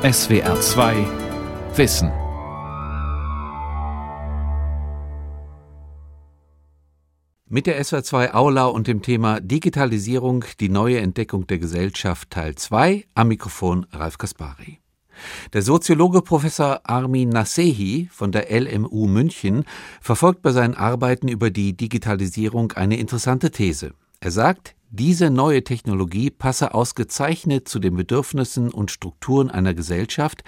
SWR 2 Wissen. Mit der SWR 2 Aula und dem Thema Digitalisierung, die neue Entdeckung der Gesellschaft Teil 2 am Mikrofon Ralf Kaspari. Der Soziologe Professor Armin Nasehi von der LMU München verfolgt bei seinen Arbeiten über die Digitalisierung eine interessante These. Er sagt, diese neue Technologie passe ausgezeichnet zu den Bedürfnissen und Strukturen einer Gesellschaft,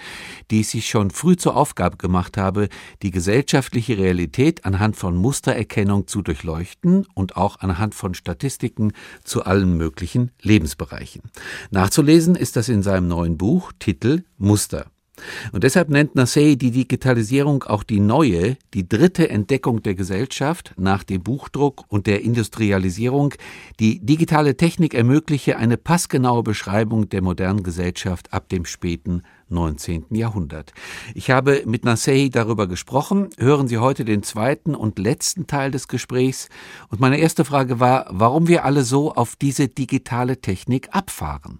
die es sich schon früh zur Aufgabe gemacht habe, die gesellschaftliche Realität anhand von Mustererkennung zu durchleuchten und auch anhand von Statistiken zu allen möglichen Lebensbereichen. Nachzulesen ist das in seinem neuen Buch Titel Muster. Und deshalb nennt Nassei die Digitalisierung auch die neue, die dritte Entdeckung der Gesellschaft nach dem Buchdruck und der Industrialisierung. Die digitale Technik ermögliche eine passgenaue Beschreibung der modernen Gesellschaft ab dem späten 19. Jahrhundert. Ich habe mit Nassei darüber gesprochen. Hören Sie heute den zweiten und letzten Teil des Gesprächs. Und meine erste Frage war, warum wir alle so auf diese digitale Technik abfahren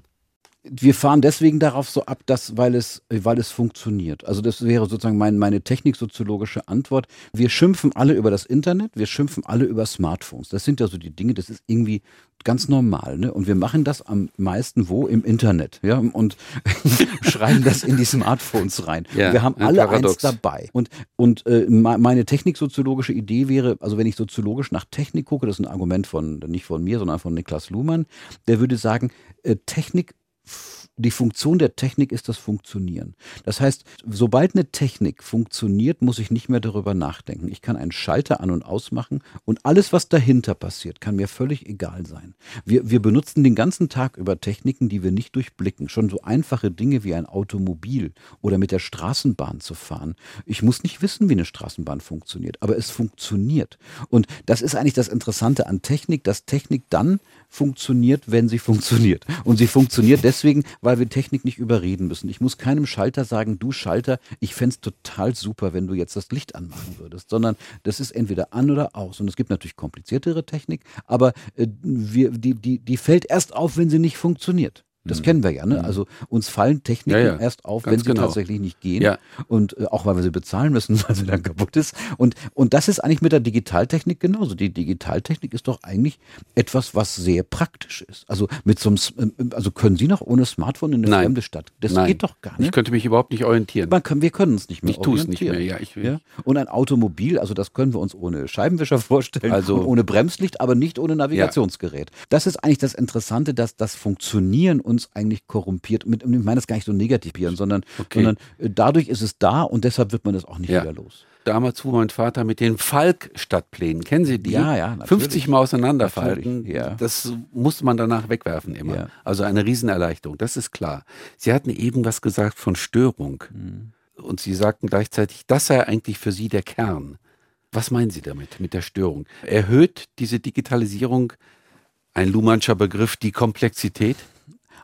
wir fahren deswegen darauf so ab, dass, weil es, weil es funktioniert. Also das wäre sozusagen mein, meine techniksoziologische Antwort. Wir schimpfen alle über das Internet, wir schimpfen alle über Smartphones. Das sind ja so die Dinge, das ist irgendwie ganz normal, ne? Und wir machen das am meisten wo? Im Internet, ja? Und schreiben das in die Smartphones rein. Ja, wir haben alle Paradox. eins dabei. Und, und äh, meine techniksoziologische Idee wäre, also wenn ich soziologisch nach Technik gucke, das ist ein Argument von, nicht von mir, sondern von Niklas Luhmann, der würde sagen, äh, Technik die Funktion der Technik ist das Funktionieren. Das heißt, sobald eine Technik funktioniert, muss ich nicht mehr darüber nachdenken. Ich kann einen Schalter an und ausmachen und alles, was dahinter passiert, kann mir völlig egal sein. Wir, wir benutzen den ganzen Tag über Techniken, die wir nicht durchblicken. Schon so einfache Dinge wie ein Automobil oder mit der Straßenbahn zu fahren. Ich muss nicht wissen, wie eine Straßenbahn funktioniert, aber es funktioniert. Und das ist eigentlich das Interessante an Technik, dass Technik dann funktioniert, wenn sie funktioniert. Und sie funktioniert deswegen, weil wir Technik nicht überreden müssen. Ich muss keinem Schalter sagen, du Schalter, ich fände es total super, wenn du jetzt das Licht anmachen würdest, sondern das ist entweder an oder aus. Und es gibt natürlich kompliziertere Technik, aber äh, wir, die, die, die fällt erst auf, wenn sie nicht funktioniert. Das mhm. kennen wir ja, ne? Mhm. Also uns fallen Techniken ja, ja. erst auf, Ganz wenn sie genau. tatsächlich nicht gehen. Ja. Und äh, auch weil wir sie bezahlen müssen, weil sie dann kaputt ist. Und, und das ist eigentlich mit der Digitaltechnik genauso. Die Digitaltechnik ist doch eigentlich etwas, was sehr praktisch ist. Also mit so einem, äh, also können Sie noch ohne Smartphone in eine Nein. fremde Stadt? Das Nein. geht doch gar nicht. Ich könnte mich überhaupt nicht orientieren. Man kann, wir können uns nicht mehr ich orientieren. Ich tue es nicht mehr, ja. Ich. Ja? Und ein Automobil, also das können wir uns ohne Scheibenwischer vorstellen also, und ohne Bremslicht, aber nicht ohne Navigationsgerät. Das ist eigentlich das Interessante, dass das Funktionieren uns eigentlich korrumpiert. Mit, ich meine das gar nicht so negativ, sondern, okay. sondern äh, dadurch ist es da und deshalb wird man das auch nicht ja. wieder los. Damals fuhr mein Vater mit den Falk-Stadtplänen. Kennen Sie die? Ja, ja. Natürlich. 50 Mal auseinanderfalten. Ja. Das musste man danach wegwerfen immer. Ja. Also eine Riesenerleichterung, das ist klar. Sie hatten eben was gesagt von Störung. Mhm. Und Sie sagten gleichzeitig, das sei eigentlich für Sie der Kern. Was meinen Sie damit, mit der Störung? Erhöht diese Digitalisierung, ein Luhmannscher Begriff, die Komplexität?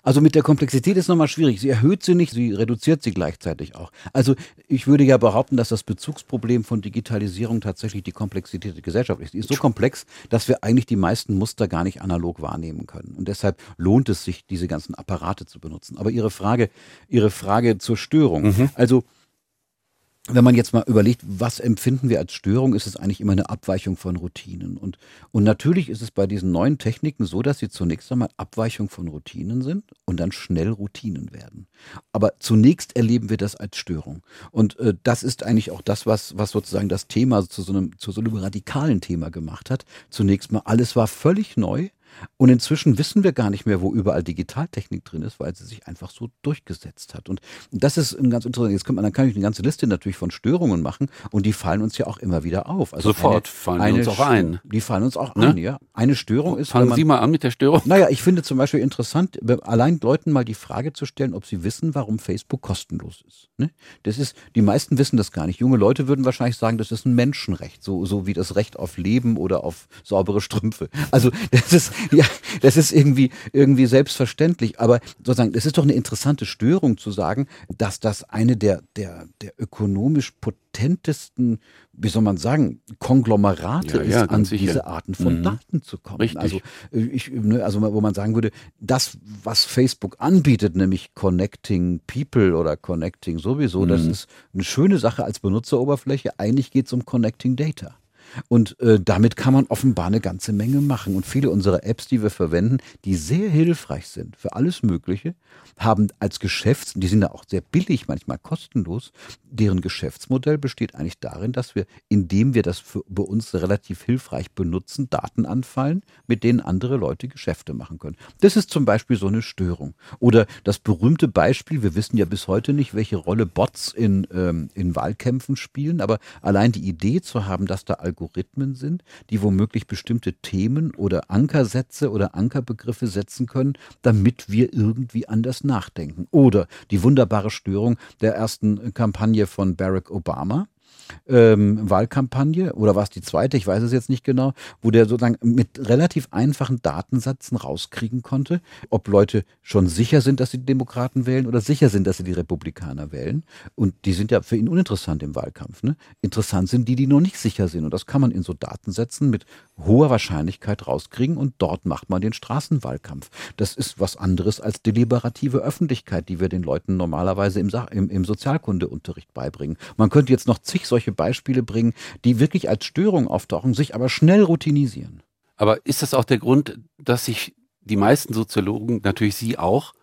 Also mit der Komplexität ist nochmal schwierig. Sie erhöht sie nicht, sie reduziert sie gleichzeitig auch. Also ich würde ja behaupten, dass das Bezugsproblem von Digitalisierung tatsächlich die Komplexität der Gesellschaft ist. Die ist so komplex, dass wir eigentlich die meisten Muster gar nicht analog wahrnehmen können. Und deshalb lohnt es sich, diese ganzen Apparate zu benutzen. Aber Ihre Frage, Ihre Frage zur Störung. Mhm. Also wenn man jetzt mal überlegt, was empfinden wir als Störung, ist es eigentlich immer eine Abweichung von Routinen. Und, und natürlich ist es bei diesen neuen Techniken so, dass sie zunächst einmal Abweichung von Routinen sind und dann schnell Routinen werden. Aber zunächst erleben wir das als Störung. Und äh, das ist eigentlich auch das, was, was sozusagen das Thema zu so, einem, zu so einem radikalen Thema gemacht hat. Zunächst mal, alles war völlig neu und inzwischen wissen wir gar nicht mehr, wo überall Digitaltechnik drin ist, weil sie sich einfach so durchgesetzt hat. Und das ist ein ganz interessant. Jetzt kann man, dann kann ich eine ganze Liste natürlich von Störungen machen und die fallen uns ja auch immer wieder auf. Also Sofort eine, fallen eine, uns auch ein. Die fallen uns auch ne? ein, ja. Eine Störung ist. Fangen man, Sie mal an mit der Störung. Naja, ich finde zum Beispiel interessant, allein Leuten mal die Frage zu stellen, ob sie wissen, warum Facebook kostenlos ist. Ne? Das ist, die meisten wissen das gar nicht. Junge Leute würden wahrscheinlich sagen, das ist ein Menschenrecht, so, so wie das Recht auf Leben oder auf saubere Strümpfe. Also das ist, ja, das ist irgendwie, irgendwie selbstverständlich. Aber sozusagen, es ist doch eine interessante Störung zu sagen, dass das eine der, der, der ökonomisch potentesten, wie soll man sagen, Konglomerate Ja, ist, ja, an sicher. diese Arten von Mhm. Daten zu kommen. Richtig. Also, ich, ne, also wo man sagen würde, das, was Facebook anbietet, nämlich Connecting People oder Connecting sowieso, das Mhm. ist eine schöne Sache als Benutzeroberfläche. Eigentlich geht es um Connecting Data. Und äh, damit kann man offenbar eine ganze Menge machen. Und viele unserer Apps, die wir verwenden, die sehr hilfreich sind für alles Mögliche, haben als Geschäfts, die sind ja auch sehr billig, manchmal kostenlos, deren Geschäftsmodell besteht eigentlich darin, dass wir, indem wir das für, bei uns relativ hilfreich benutzen, Daten anfallen, mit denen andere Leute Geschäfte machen können. Das ist zum Beispiel so eine Störung. Oder das berühmte Beispiel, wir wissen ja bis heute nicht, welche Rolle Bots in, ähm, in Wahlkämpfen spielen, aber allein die Idee zu haben, dass da Algorithmen sind, die womöglich bestimmte Themen oder Ankersätze oder Ankerbegriffe setzen können, damit wir irgendwie anders nachdenken. Oder die wunderbare Störung der ersten Kampagne von Barack Obama. Ähm, Wahlkampagne oder war es die zweite, ich weiß es jetzt nicht genau, wo der sozusagen mit relativ einfachen Datensätzen rauskriegen konnte, ob Leute schon sicher sind, dass sie die Demokraten wählen oder sicher sind, dass sie die Republikaner wählen. Und die sind ja für ihn uninteressant im Wahlkampf. Ne? Interessant sind die, die noch nicht sicher sind. Und das kann man in so Datensätzen mit hoher Wahrscheinlichkeit rauskriegen und dort macht man den Straßenwahlkampf. Das ist was anderes als deliberative Öffentlichkeit, die wir den Leuten normalerweise im, Sa- im, im Sozialkundeunterricht beibringen. Man könnte jetzt noch zig solche Beispiele bringen, die wirklich als Störung auftauchen, sich aber schnell routinisieren. Aber ist das auch der Grund, dass sich die meisten Soziologen, natürlich Sie auch,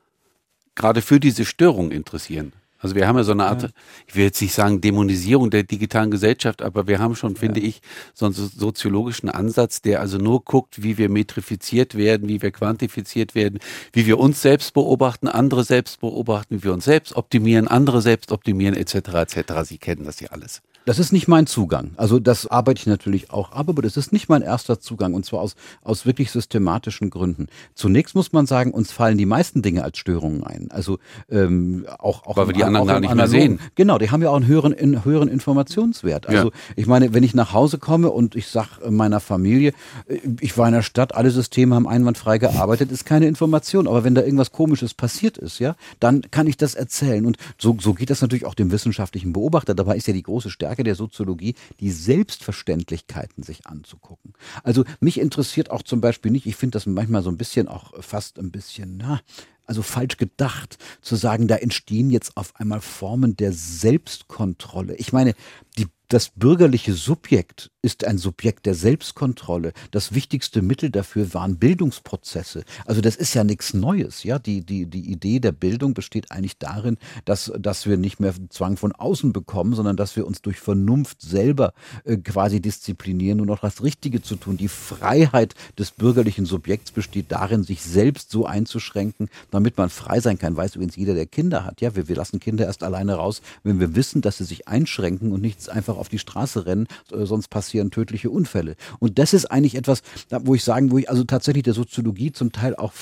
gerade für diese Störung interessieren? Also wir haben ja so eine Art, ich will jetzt nicht sagen Dämonisierung der digitalen Gesellschaft, aber wir haben schon, finde ich, so einen so- soziologischen Ansatz, der also nur guckt, wie wir metrifiziert werden, wie wir quantifiziert werden, wie wir uns selbst beobachten, andere selbst beobachten, wie wir uns selbst optimieren, andere selbst optimieren, etc. etc. Sie kennen das ja alles. Das ist nicht mein Zugang. Also das arbeite ich natürlich auch ab, aber das ist nicht mein erster Zugang und zwar aus, aus wirklich systematischen Gründen. Zunächst muss man sagen, uns fallen die meisten Dinge als Störungen ein. Also ähm, auch, auch Weil wir im- die anderen gar nicht mehr sehen. Genau, die haben ja auch einen höheren, in, höheren Informationswert. Also ich meine, wenn ich nach Hause komme und ich sage meiner Familie, äh, ich war in der Stadt, alle Systeme haben einwandfrei gearbeitet, ist keine Information. Aber wenn da irgendwas Komisches passiert ist, ja, dann kann ich das erzählen. Und so, so geht das natürlich auch dem wissenschaftlichen Beobachter. Dabei ist ja die große Stärke der Soziologie, die Selbstverständlichkeiten sich anzugucken. Also mich interessiert auch zum Beispiel nicht, ich finde das manchmal so ein bisschen auch fast ein bisschen, na, also falsch gedacht, zu sagen, da entstehen jetzt auf einmal Formen der Selbstkontrolle. Ich meine, die, das bürgerliche Subjekt ist ein Subjekt der Selbstkontrolle. Das wichtigste Mittel dafür waren Bildungsprozesse. Also das ist ja nichts Neues. Ja, die, die, die Idee der Bildung besteht eigentlich darin, dass, dass wir nicht mehr Zwang von außen bekommen, sondern dass wir uns durch Vernunft selber äh, quasi disziplinieren und noch das Richtige zu tun. Die Freiheit des bürgerlichen Subjekts besteht darin, sich selbst so einzuschränken, damit man frei sein kann. Weiß übrigens jeder, der Kinder hat. Ja, wir, wir lassen Kinder erst alleine raus, wenn wir wissen, dass sie sich einschränken und nicht einfach auf die Straße rennen, äh, sonst passieren tödliche Unfälle. Und das ist eigentlich etwas, wo ich sagen, wo ich also tatsächlich der Soziologie zum Teil auch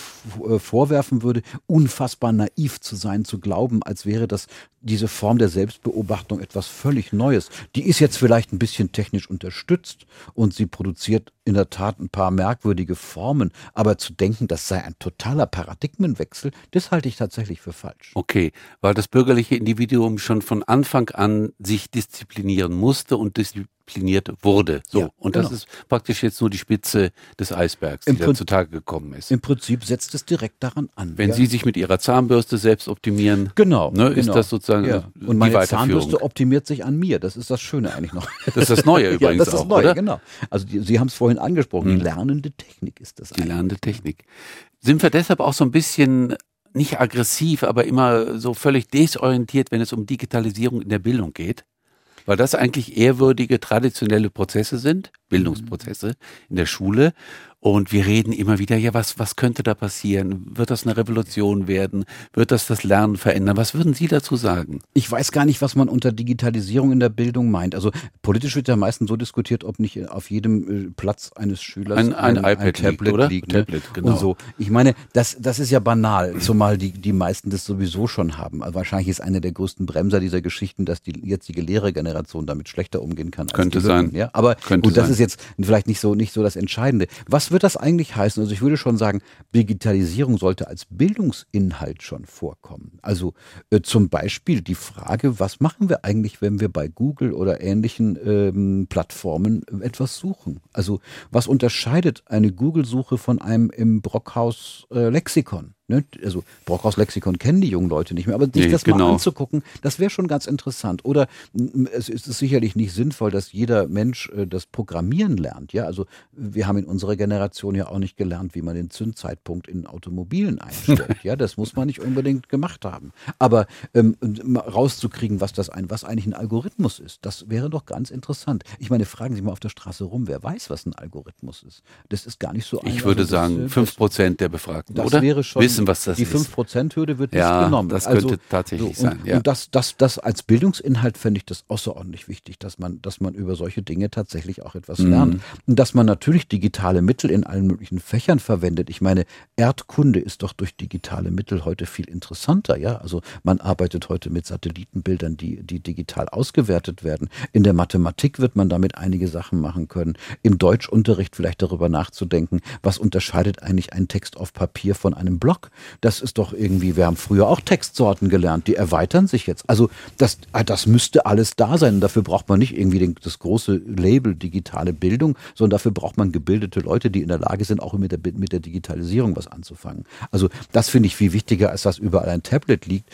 äh, vorwerfen würde, unfassbar naiv zu sein, zu glauben, als wäre das diese Form der Selbstbeobachtung etwas völlig Neues. Die ist jetzt vielleicht ein bisschen technisch unterstützt und sie produziert in der Tat ein paar merkwürdige Formen, aber zu denken, das sei ein totaler Paradigmenwechsel, das halte ich tatsächlich für falsch. Okay, weil das bürgerliche Individuum schon von Anfang an sich disziplinieren musste und diszipliniert wurde. So. Ja, und das genau. ist praktisch jetzt nur die Spitze des Eisbergs, die Im da Prin- zutage gekommen ist. Im Prinzip setzt es direkt daran an. Wenn ja. Sie sich mit Ihrer Zahnbürste selbst optimieren, Genau. ne, ist genau. das sozusagen ja. die Und meine. Zahnbürste optimiert sich an mir. Das ist das Schöne eigentlich noch. Das ist das Neue übrigens das ist auch, neu, oder? genau. Also die, Sie haben es vorhin angesprochen. Hm. Die lernende Technik ist das Die eigentlich. lernende Technik. Sind wir deshalb auch so ein bisschen nicht aggressiv, aber immer so völlig desorientiert, wenn es um Digitalisierung in der Bildung geht? Weil das eigentlich ehrwürdige, traditionelle Prozesse sind, Bildungsprozesse in der Schule. Und wir reden immer wieder, ja, was, was könnte da passieren? Wird das eine Revolution werden? Wird das das Lernen verändern? Was würden Sie dazu sagen? Ich weiß gar nicht, was man unter Digitalisierung in der Bildung meint. Also politisch wird ja meistens so diskutiert, ob nicht auf jedem äh, Platz eines Schülers Ein- ein iPad liegt, oder? liegt, ne? Tablet, genau. Und so. Ich meine, das, das ist ja banal, zumal die, die meisten das sowieso schon haben. Also wahrscheinlich ist eine der größten Bremser dieser Geschichten, dass die jetzige Lehrergeneration damit schlechter umgehen kann. Könnte Lücken, sein. Ja? Aber Könnte gut, das sein. ist jetzt vielleicht nicht so, nicht so das Entscheidende. Was wird das eigentlich heißen? Also ich würde schon sagen, Digitalisierung sollte als Bildungsinhalt schon vorkommen. Also äh, zum Beispiel die Frage, was machen wir eigentlich, wenn wir bei Google oder ähnlichen ähm, Plattformen etwas suchen? Also was unterscheidet eine Google-Suche von einem im Brockhaus äh, Lexikon? Ne? Also Brockhaus Lexikon kennen die jungen Leute nicht mehr, aber sich nee, das genau. mal anzugucken, das wäre schon ganz interessant. Oder es ist sicherlich nicht sinnvoll, dass jeder Mensch äh, das Programmieren lernt. Ja, also wir haben in unserer Generation ja auch nicht gelernt, wie man den Zündzeitpunkt in Automobilen einstellt. ja, das muss man nicht unbedingt gemacht haben. Aber ähm, rauszukriegen, was das ein, was eigentlich ein Algorithmus ist, das wäre doch ganz interessant. Ich meine, fragen Sie mal auf der Straße rum, wer weiß, was ein Algorithmus ist. Das ist gar nicht so einfach. Ich würde also sagen, fünf Prozent der Befragten, das oder? Wäre schon, Wissen, was das die ist. Die 5%-Hürde wird ja, nicht genommen. Das könnte also, tatsächlich so, und, sein. Ja. Und das, das, das als Bildungsinhalt fände ich das außerordentlich wichtig, dass man, dass man über solche Dinge tatsächlich auch etwas mhm. lernt. Und dass man natürlich digitale Mittel in allen möglichen Fächern verwendet. Ich meine, Erdkunde ist doch durch digitale Mittel heute viel interessanter. Ja, also man arbeitet heute mit Satellitenbildern, die, die digital ausgewertet werden. In der Mathematik wird man damit einige Sachen machen können. Im Deutschunterricht vielleicht darüber nachzudenken, was unterscheidet eigentlich ein Text auf Papier von einem Blog? Das ist doch irgendwie, wir haben früher auch Textsorten gelernt, die erweitern sich jetzt. Also das, ah, das müsste alles da sein. dafür braucht man nicht irgendwie den, das große Label digitale Bildung, sondern dafür braucht man gebildete Leute, die in der Lage sind, auch mit der, mit der Digitalisierung was anzufangen. Also das finde ich viel wichtiger, als dass überall ein Tablet liegt,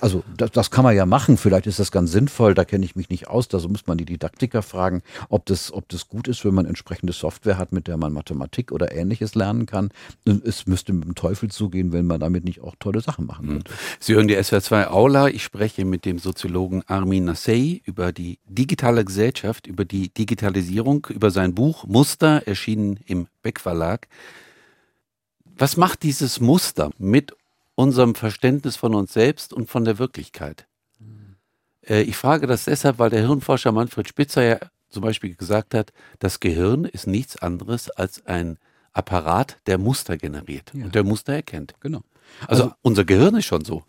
also das, das, kann man ja machen, vielleicht ist das ganz sinnvoll, da kenne ich mich nicht aus, da muss man die Didaktiker fragen, ob das, ob das gut ist, wenn man entsprechende Software hat, mit der man Mathematik oder ähnliches lernen kann. Es müsste mit dem Teufel zugehen, wenn man damit nicht auch tolle Sachen machen hm. könnte. Sie hören die SWR2 Aula, ich spreche mit dem Soziologen Armin Nassei über die digitale Gesellschaft, über die Digitalisierung, über sein Buch Muster, erschienen im Beck Verlag. Was macht dieses Muster mit unserem Verständnis von uns selbst und von der Wirklichkeit. Äh, ich frage das deshalb, weil der Hirnforscher Manfred Spitzer ja zum Beispiel gesagt hat, das Gehirn ist nichts anderes als ein Apparat, der Muster generiert ja. und der Muster erkennt. Genau. Also, also unser Gehirn ist schon so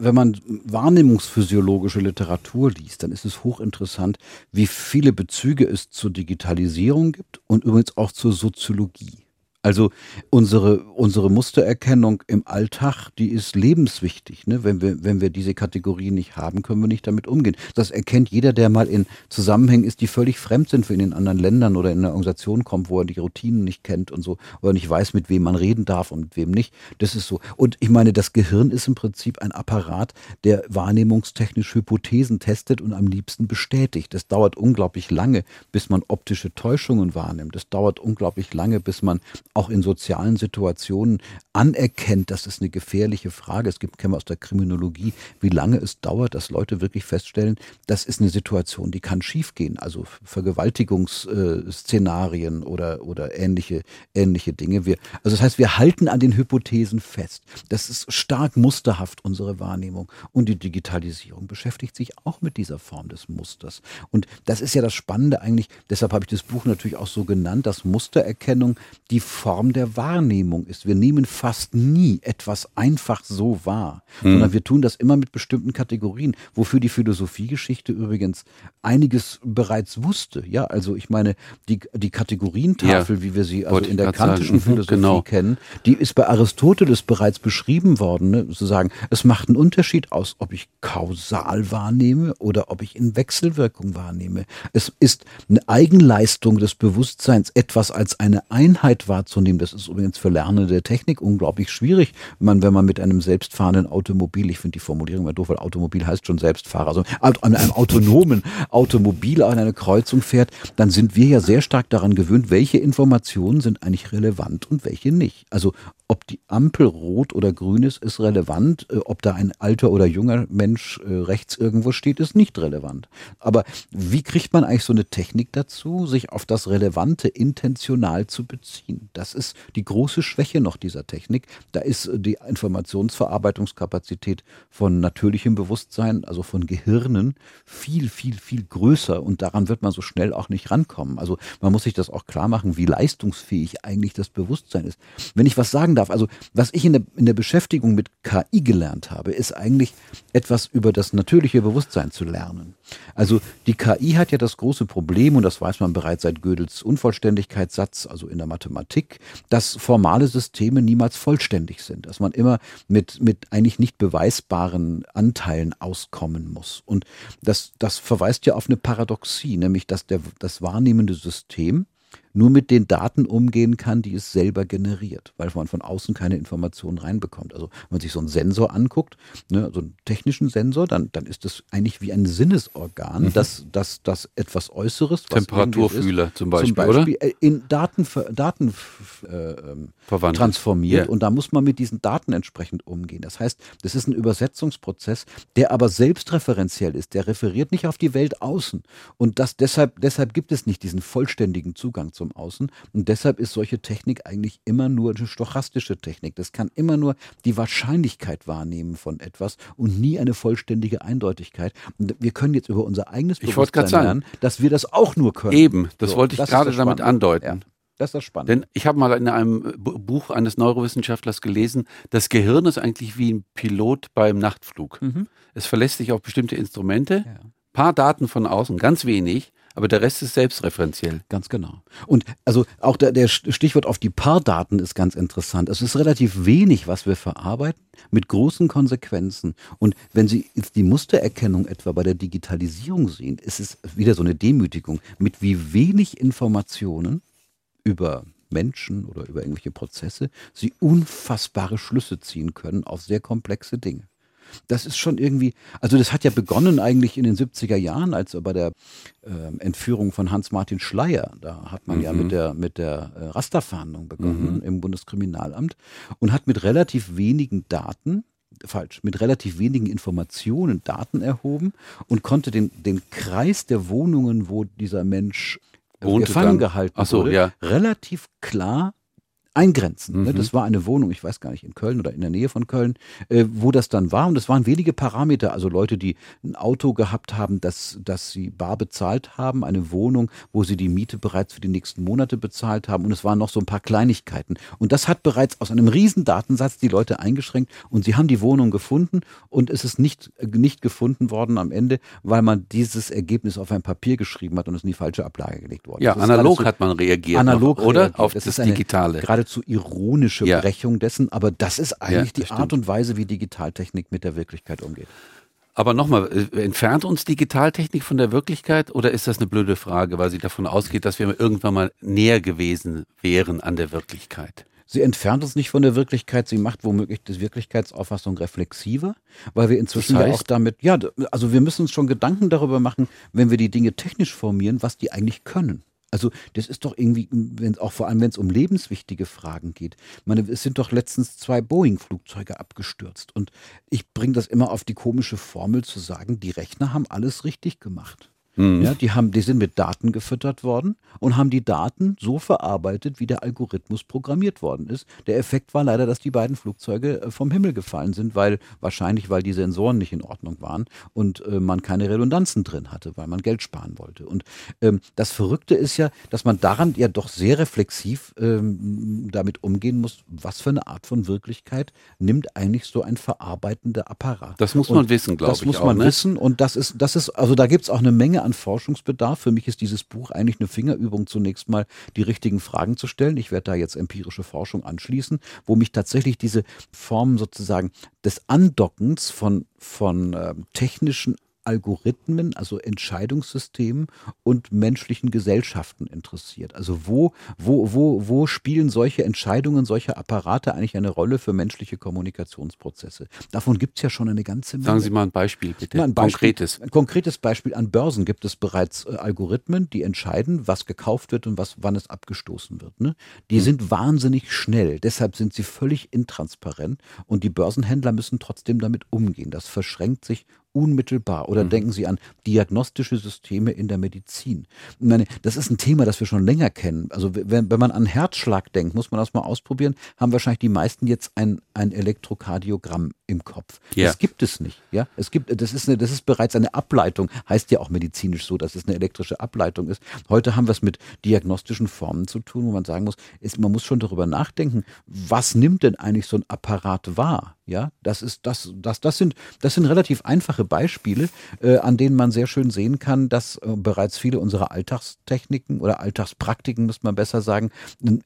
wenn man wahrnehmungsphysiologische Literatur liest, dann ist es hochinteressant, wie viele Bezüge es zur Digitalisierung gibt und übrigens auch zur Soziologie. Also unsere, unsere Mustererkennung im Alltag, die ist lebenswichtig. Ne? Wenn, wir, wenn wir diese Kategorien nicht haben, können wir nicht damit umgehen. Das erkennt jeder, der mal in Zusammenhängen ist, die völlig fremd sind für ihn in anderen Ländern oder in einer Organisation kommt, wo er die Routinen nicht kennt und so, oder nicht weiß, mit wem man reden darf und mit wem nicht. Das ist so. Und ich meine, das Gehirn ist im Prinzip ein Apparat, der wahrnehmungstechnisch Hypothesen testet und am liebsten bestätigt. Das dauert unglaublich lange, bis man optische Täuschungen wahrnimmt. Das dauert unglaublich lange, bis man auch in sozialen Situationen anerkennt, das ist eine gefährliche Frage. Es gibt, kennen wir aus der Kriminologie, wie lange es dauert, dass Leute wirklich feststellen, das ist eine Situation, die kann schiefgehen. Also Vergewaltigungsszenarien oder, oder ähnliche, ähnliche Dinge. Wir, also das heißt, wir halten an den Hypothesen fest. Das ist stark musterhaft, unsere Wahrnehmung. Und die Digitalisierung beschäftigt sich auch mit dieser Form des Musters. Und das ist ja das Spannende eigentlich, deshalb habe ich das Buch natürlich auch so genannt, dass Mustererkennung die Form der Wahrnehmung ist. Wir nehmen fast nie etwas einfach so wahr, mhm. sondern wir tun das immer mit bestimmten Kategorien, wofür die Philosophiegeschichte übrigens einiges bereits wusste. Ja, also ich meine, die, die Kategorientafel, ja, wie wir sie also in der kantischen sagen. Mhm, Philosophie genau. kennen, die ist bei Aristoteles bereits beschrieben worden, ne? zu sagen, es macht einen Unterschied aus, ob ich kausal wahrnehme oder ob ich in Wechselwirkung wahrnehme. Es ist eine Eigenleistung des Bewusstseins, etwas als eine Einheit wahrzunehmen wahrzunehmen. Das ist übrigens für Lernende der Technik unglaublich schwierig. Man, wenn man mit einem selbstfahrenden Automobil, ich finde die Formulierung immer doof, weil Automobil heißt schon Selbstfahrer, also an einem autonomen Automobil an eine Kreuzung fährt, dann sind wir ja sehr stark daran gewöhnt, welche Informationen sind eigentlich relevant und welche nicht. Also ob die Ampel rot oder grün ist, ist relevant. Äh, ob da ein alter oder junger Mensch äh, rechts irgendwo steht, ist nicht relevant. Aber wie kriegt man eigentlich so eine Technik dazu, sich auf das Relevante intentional zu beziehen? Das ist die große Schwäche noch dieser Technik. Da ist äh, die Informationsverarbeitungskapazität von natürlichem Bewusstsein, also von Gehirnen, viel, viel, viel größer und daran wird man so schnell auch nicht rankommen. Also man muss sich das auch klar machen, wie leistungsfähig eigentlich das Bewusstsein ist. Wenn ich was sagen darf. Also was ich in der, in der Beschäftigung mit KI gelernt habe, ist eigentlich etwas über das natürliche Bewusstsein zu lernen. Also die KI hat ja das große Problem, und das weiß man bereits seit Gödels Unvollständigkeitssatz, also in der Mathematik, Blick, dass formale Systeme niemals vollständig sind, dass man immer mit, mit eigentlich nicht beweisbaren Anteilen auskommen muss. Und das, das verweist ja auf eine Paradoxie, nämlich dass der, das wahrnehmende System nur mit den Daten umgehen kann, die es selber generiert, weil man von außen keine Informationen reinbekommt. Also wenn man sich so einen Sensor anguckt, ne, so einen technischen Sensor, dann, dann ist das eigentlich wie ein Sinnesorgan, mhm. das, das, das etwas Äußeres, Temperaturfühler ist, zum Beispiel, zum Beispiel oder? in Daten, Daten äh, ähm, transformiert ja. und da muss man mit diesen Daten entsprechend umgehen. Das heißt, das ist ein Übersetzungsprozess, der aber selbstreferenziell ist, der referiert nicht auf die Welt außen und das deshalb, deshalb gibt es nicht diesen vollständigen Zugang zum Außen. Und deshalb ist solche Technik eigentlich immer nur eine stochastische Technik. Das kann immer nur die Wahrscheinlichkeit wahrnehmen von etwas und nie eine vollständige Eindeutigkeit. Und wir können jetzt über unser eigenes Bewusstsein lernen, dass wir das auch nur können. Eben, das so, wollte ich gerade damit andeuten. Ja. Das ist das Spannende. Denn ich habe mal in einem Buch eines Neurowissenschaftlers gelesen, das Gehirn ist eigentlich wie ein Pilot beim Nachtflug. Mhm. Es verlässt sich auf bestimmte Instrumente, ja. Paar Daten von außen, ganz wenig, aber der Rest ist selbstreferenziell. Ganz genau. Und also auch der, der Stichwort auf die Paardaten ist ganz interessant. Es ist relativ wenig, was wir verarbeiten, mit großen Konsequenzen. Und wenn Sie jetzt die Mustererkennung etwa bei der Digitalisierung sehen, ist es wieder so eine Demütigung, mit wie wenig Informationen über Menschen oder über irgendwelche Prozesse sie unfassbare Schlüsse ziehen können auf sehr komplexe Dinge das ist schon irgendwie, also das hat ja begonnen eigentlich in den 70er Jahren, als bei der äh, Entführung von Hans-Martin Schleier, da hat man mhm. ja mit der, mit der äh, Rasterfahndung begonnen mhm. im Bundeskriminalamt und hat mit relativ wenigen Daten falsch, mit relativ wenigen Informationen Daten erhoben und konnte den, den Kreis der Wohnungen, wo dieser Mensch Wohnte gefangen dann. gehalten so, wurde, ja. relativ klar eingrenzen. Ne? Mhm. Das war eine Wohnung, ich weiß gar nicht, in Köln oder in der Nähe von Köln, äh, wo das dann war. Und das waren wenige Parameter. Also Leute, die ein Auto gehabt haben, das, das sie bar bezahlt haben, eine Wohnung, wo sie die Miete bereits für die nächsten Monate bezahlt haben. Und es waren noch so ein paar Kleinigkeiten. Und das hat bereits aus einem riesen Datensatz die Leute eingeschränkt. Und sie haben die Wohnung gefunden. Und es ist nicht, nicht gefunden worden am Ende, weil man dieses Ergebnis auf ein Papier geschrieben hat und es in die falsche Ablage gelegt worden Ja, analog hat man reagiert. Analog noch, oder? Reagiert. Auf das, das Digitale. Gerade geradezu ironische ja. Brechung dessen, aber das ist eigentlich ja, das die Art und Weise, wie Digitaltechnik mit der Wirklichkeit umgeht. Aber nochmal, äh, entfernt uns Digitaltechnik von der Wirklichkeit oder ist das eine blöde Frage, weil sie davon ausgeht, dass wir irgendwann mal näher gewesen wären an der Wirklichkeit? Sie entfernt uns nicht von der Wirklichkeit, sie macht womöglich die Wirklichkeitsauffassung reflexiver, weil wir inzwischen das heißt, ja auch damit, ja, also wir müssen uns schon Gedanken darüber machen, wenn wir die Dinge technisch formieren, was die eigentlich können. Also das ist doch irgendwie, wenn, auch vor allem wenn es um lebenswichtige Fragen geht. Ich meine, es sind doch letztens zwei Boeing-Flugzeuge abgestürzt. Und ich bringe das immer auf die komische Formel zu sagen, die Rechner haben alles richtig gemacht. Mhm. Ja, die, haben, die sind mit Daten gefüttert worden und haben die Daten so verarbeitet, wie der Algorithmus programmiert worden ist. Der Effekt war leider, dass die beiden Flugzeuge äh, vom Himmel gefallen sind, weil wahrscheinlich, weil die Sensoren nicht in Ordnung waren und äh, man keine Redundanzen drin hatte, weil man Geld sparen wollte. Und ähm, das Verrückte ist ja, dass man daran ja doch sehr reflexiv ähm, damit umgehen muss, was für eine Art von Wirklichkeit nimmt eigentlich so ein verarbeitender Apparat. Das muss man und wissen, glaube ich. Das muss man ne? wissen und das ist, das ist, also da gibt es auch eine Menge an Forschungsbedarf. Für mich ist dieses Buch eigentlich eine Fingerübung, zunächst mal die richtigen Fragen zu stellen. Ich werde da jetzt empirische Forschung anschließen, wo mich tatsächlich diese Form sozusagen des Andockens von, von äh, technischen Algorithmen, also Entscheidungssystemen und menschlichen Gesellschaften interessiert. Also wo, wo, wo, wo spielen solche Entscheidungen, solche Apparate eigentlich eine Rolle für menschliche Kommunikationsprozesse? Davon gibt es ja schon eine ganze Menge. Sagen Sie mal ein Beispiel, bitte. Na, ein Beispiel, konkretes. Ein konkretes Beispiel. An Börsen gibt es bereits äh, Algorithmen, die entscheiden, was gekauft wird und was, wann es abgestoßen wird. Ne? Die hm. sind wahnsinnig schnell. Deshalb sind sie völlig intransparent und die Börsenhändler müssen trotzdem damit umgehen. Das verschränkt sich unmittelbar. Oder mhm. denken Sie an diagnostische Systeme in der Medizin. Ich meine, das ist ein Thema, das wir schon länger kennen. Also wenn, wenn man an Herzschlag denkt, muss man das mal ausprobieren, haben wahrscheinlich die meisten jetzt ein, ein Elektrokardiogramm im Kopf. Ja. Das gibt es nicht. Ja, es gibt, das ist eine, das ist bereits eine Ableitung. Heißt ja auch medizinisch so, dass es eine elektrische Ableitung ist. Heute haben wir es mit diagnostischen Formen zu tun, wo man sagen muss, ist, man muss schon darüber nachdenken, was nimmt denn eigentlich so ein Apparat wahr? Ja, das ist das, das, das sind, das sind relativ einfache Beispiele, äh, an denen man sehr schön sehen kann, dass äh, bereits viele unserer Alltagstechniken oder Alltagspraktiken, muss man besser sagen,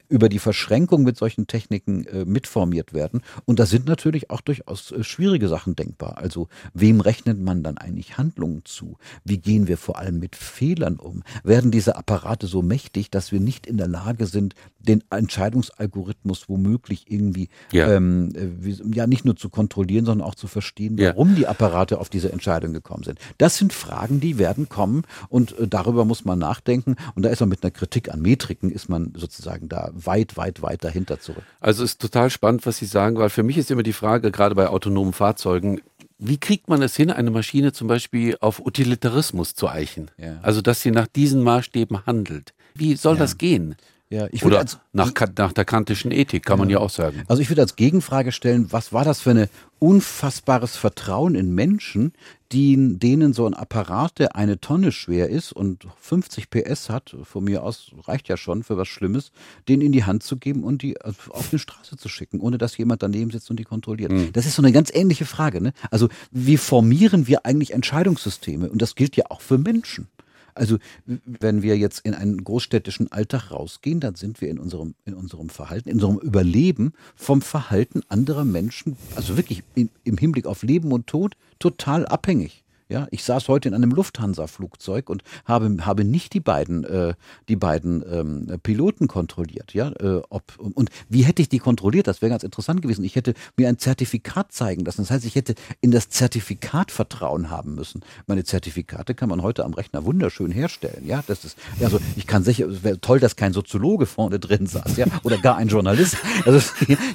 über die Verschränkung mit solchen Techniken äh, mitformiert werden. Und da sind natürlich auch durchaus äh, schwierige Sachen denkbar. Also wem rechnet man dann eigentlich Handlungen zu? Wie gehen wir vor allem mit Fehlern um? Werden diese Apparate so mächtig, dass wir nicht in der Lage sind, den Entscheidungsalgorithmus womöglich irgendwie ja, ähm, äh, wie, ja nicht nur nur zu kontrollieren, sondern auch zu verstehen, warum ja. die Apparate auf diese Entscheidung gekommen sind. Das sind Fragen, die werden kommen und äh, darüber muss man nachdenken. Und da ist man mit einer Kritik an Metriken, ist man sozusagen da weit, weit, weit dahinter zurück. Also ist total spannend, was Sie sagen, weil für mich ist immer die Frage, gerade bei autonomen Fahrzeugen, wie kriegt man es hin, eine Maschine zum Beispiel auf Utilitarismus zu eichen? Ja. Also, dass sie nach diesen Maßstäben handelt. Wie soll ja. das gehen? Ja, ich Oder als, nach, nach, der kantischen Ethik kann ja. man ja auch sagen. Also ich würde als Gegenfrage stellen, was war das für ein unfassbares Vertrauen in Menschen, die, denen so ein Apparat, der eine Tonne schwer ist und 50 PS hat, von mir aus reicht ja schon für was Schlimmes, den in die Hand zu geben und die auf eine Straße zu schicken, ohne dass jemand daneben sitzt und die kontrolliert. Mhm. Das ist so eine ganz ähnliche Frage. Ne? Also wie formieren wir eigentlich Entscheidungssysteme? Und das gilt ja auch für Menschen. Also wenn wir jetzt in einen großstädtischen Alltag rausgehen, dann sind wir in unserem, in unserem Verhalten, in unserem Überleben vom Verhalten anderer Menschen, also wirklich in, im Hinblick auf Leben und Tod, total abhängig. Ja, ich saß heute in einem Lufthansa-Flugzeug und habe, habe nicht die beiden, äh, die beiden ähm, Piloten kontrolliert. Ja, äh, ob, und wie hätte ich die kontrolliert? Das wäre ganz interessant gewesen. Ich hätte mir ein Zertifikat zeigen lassen. Das heißt, ich hätte in das Zertifikat Vertrauen haben müssen. Meine Zertifikate kann man heute am Rechner wunderschön herstellen. Ja, das ist, also ich kann sicher, es wäre toll, dass kein Soziologe vorne drin saß, ja, oder gar ein Journalist. Also,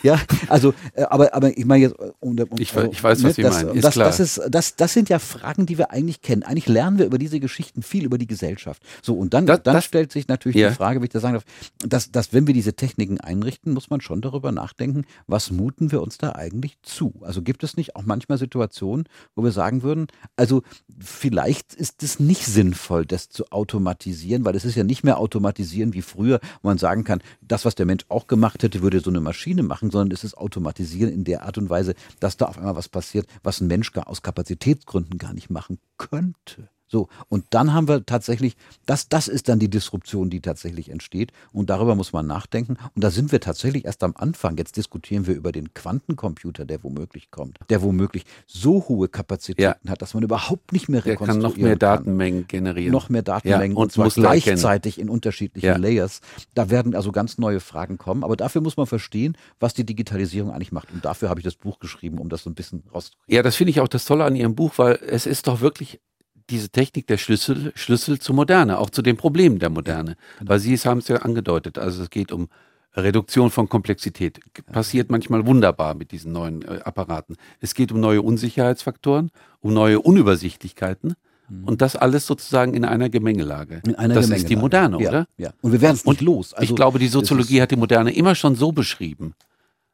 ja, also, äh, aber, aber ich meine jetzt, um, um, ich, ich, weiß, was Sie meinen. Ist das, klar. Das, ist, das, das sind ja Fragen, die wir eigentlich kennen. Eigentlich lernen wir über diese Geschichten viel über die Gesellschaft. So, und dann, das, dann das, stellt sich natürlich ja. die Frage, wie ich das sagen darf, dass, dass wenn wir diese Techniken einrichten, muss man schon darüber nachdenken, was muten wir uns da eigentlich zu? Also gibt es nicht auch manchmal Situationen, wo wir sagen würden, also vielleicht ist es nicht sinnvoll, das zu automatisieren, weil es ist ja nicht mehr automatisieren wie früher, wo man sagen kann, das, was der Mensch auch gemacht hätte, würde so eine Maschine machen, sondern es ist automatisieren in der Art und Weise, dass da auf einmal was passiert, was ein Mensch gar aus Kapazitätsgründen gar nicht machen könnte. So, und dann haben wir tatsächlich, das, das ist dann die Disruption, die tatsächlich entsteht. Und darüber muss man nachdenken. Und da sind wir tatsächlich erst am Anfang. Jetzt diskutieren wir über den Quantencomputer, der womöglich kommt, der womöglich so hohe Kapazitäten ja. hat, dass man überhaupt nicht mehr rekonstruieren kann. Der kann noch mehr Datenmengen generieren. Noch mehr Datenmengen ja, und, und zwar gleichzeitig erkennen. in unterschiedlichen ja. Layers. Da werden also ganz neue Fragen kommen. Aber dafür muss man verstehen, was die Digitalisierung eigentlich macht. Und dafür habe ich das Buch geschrieben, um das so ein bisschen rauszukriegen. Ja, das finde ich auch das Tolle an Ihrem Buch, weil es ist doch wirklich diese Technik der Schlüssel, Schlüssel zur Moderne, auch zu den Problemen der Moderne. Weil Sie es haben es ja angedeutet. Also es geht um Reduktion von Komplexität. Passiert manchmal wunderbar mit diesen neuen äh, Apparaten. Es geht um neue Unsicherheitsfaktoren, um neue Unübersichtlichkeiten. Mhm. Und das alles sozusagen in einer Gemengelage. In einer das Gemengelage. ist die Moderne, ja, oder? Ja. Und wir werden es nicht los. Also ich glaube, die Soziologie hat die Moderne immer schon so beschrieben.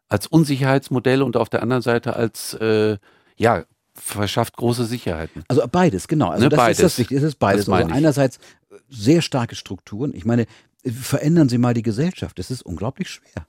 Als Unsicherheitsmodell und auf der anderen Seite als äh, ja, verschafft große Sicherheiten. Also beides, genau. Also ne, das beides. ist das Wichtige. Es ist beides. Also einerseits sehr starke Strukturen. Ich meine, verändern Sie mal die Gesellschaft. Das ist unglaublich schwer.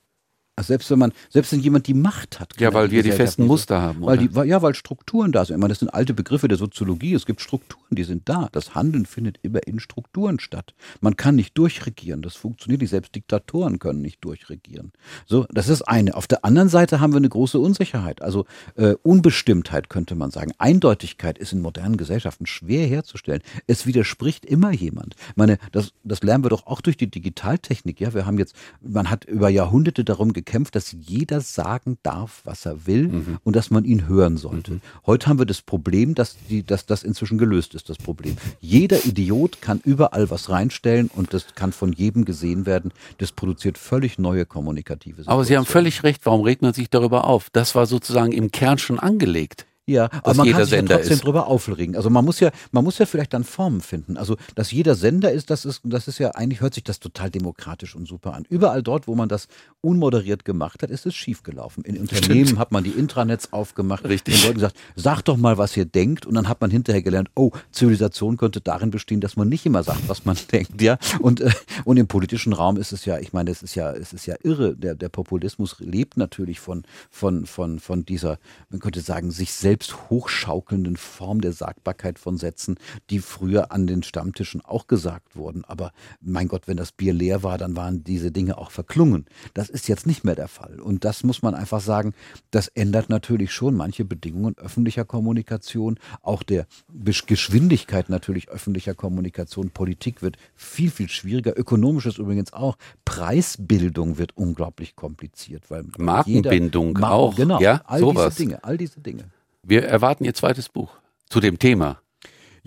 Also selbst wenn man, selbst wenn jemand die Macht hat. Ja, weil wir die festen Muster haben. Weil die, ja, weil Strukturen da sind. Ich meine, das sind alte Begriffe der Soziologie. Es gibt Strukturen, die sind da. Das Handeln findet immer in Strukturen statt. Man kann nicht durchregieren. Das funktioniert nicht. Selbst Diktatoren können nicht durchregieren. So, das ist eine. Auf der anderen Seite haben wir eine große Unsicherheit. Also äh, Unbestimmtheit könnte man sagen. Eindeutigkeit ist in modernen Gesellschaften schwer herzustellen. Es widerspricht immer jemand. Ich meine, das, das lernen wir doch auch durch die Digitaltechnik. Ja, wir haben jetzt, man hat über Jahrhunderte darum gekämpft, gekämpft, dass jeder sagen darf, was er will mhm. und dass man ihn hören sollte. Mhm. Heute haben wir das Problem, dass, die, dass das inzwischen gelöst ist, das Problem. Jeder Idiot kann überall was reinstellen und das kann von jedem gesehen werden. Das produziert völlig neue kommunikative Situationen. Aber Sie haben völlig recht, warum regt man sich darüber auf? Das war sozusagen im Kern schon angelegt. Ja, aber man kann sich ja trotzdem ist. drüber aufregen. Also man muss ja, man muss ja vielleicht dann Formen finden. Also dass jeder Sender ist, das ist, das ist ja eigentlich hört sich das total demokratisch und super an. Überall dort, wo man das unmoderiert gemacht hat, ist es schiefgelaufen. In Unternehmen Stimmt. hat man die Intranets aufgemacht, Richtig. den Leuten gesagt, sag doch mal, was ihr denkt, und dann hat man hinterher gelernt, oh, Zivilisation könnte darin bestehen, dass man nicht immer sagt, was man denkt, ja. Und äh, und im politischen Raum ist es ja, ich meine, es ist ja, es ist ja irre. Der der Populismus lebt natürlich von von von von dieser, man könnte sagen, sich selbst selbst hochschaukelnden Form der Sagbarkeit von Sätzen, die früher an den Stammtischen auch gesagt wurden. Aber mein Gott, wenn das Bier leer war, dann waren diese Dinge auch verklungen. Das ist jetzt nicht mehr der Fall. Und das muss man einfach sagen, das ändert natürlich schon manche Bedingungen öffentlicher Kommunikation, auch der Geschwindigkeit natürlich öffentlicher Kommunikation. Politik wird viel, viel schwieriger. Ökonomisches übrigens auch. Preisbildung wird unglaublich kompliziert. Weil Markenbindung jeder, auch. Genau, ja, all sowas. diese Dinge, all diese Dinge. Wir erwarten Ihr zweites Buch zu dem Thema.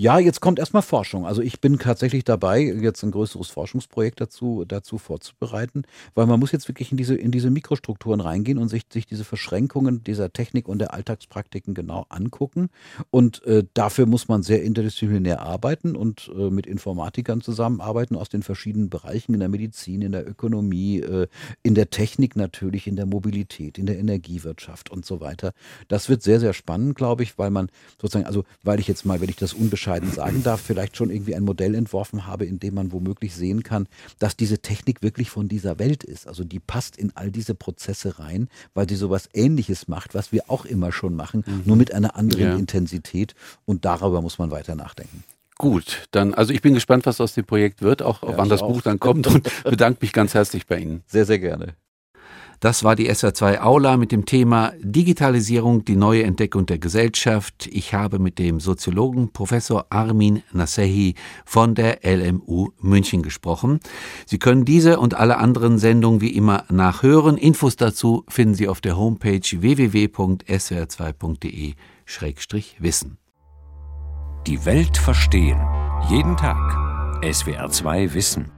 Ja, jetzt kommt erstmal Forschung. Also ich bin tatsächlich dabei, jetzt ein größeres Forschungsprojekt dazu, dazu vorzubereiten, weil man muss jetzt wirklich in diese, in diese Mikrostrukturen reingehen und sich, sich diese Verschränkungen dieser Technik und der Alltagspraktiken genau angucken. Und äh, dafür muss man sehr interdisziplinär arbeiten und äh, mit Informatikern zusammenarbeiten aus den verschiedenen Bereichen in der Medizin, in der Ökonomie, äh, in der Technik natürlich, in der Mobilität, in der Energiewirtschaft und so weiter. Das wird sehr, sehr spannend, glaube ich, weil man sozusagen, also weil ich jetzt mal, wenn ich das unbeschränkt bescheiden sagen darf, vielleicht schon irgendwie ein Modell entworfen habe, in dem man womöglich sehen kann, dass diese Technik wirklich von dieser Welt ist. Also die passt in all diese Prozesse rein, weil sie sowas Ähnliches macht, was wir auch immer schon machen, mhm. nur mit einer anderen ja. Intensität. Und darüber muss man weiter nachdenken. Gut, dann, also ich bin gespannt, was aus dem Projekt wird, auch ja, wann das auch. Buch dann kommt und bedanke mich ganz herzlich bei Ihnen. Sehr, sehr gerne. Das war die SR2 Aula mit dem Thema Digitalisierung, die neue Entdeckung der Gesellschaft. Ich habe mit dem Soziologen Professor Armin Nasehi von der LMU München gesprochen. Sie können diese und alle anderen Sendungen wie immer nachhören. Infos dazu finden Sie auf der Homepage www.swr2.de-wissen. Die Welt verstehen. Jeden Tag. SWR2 Wissen.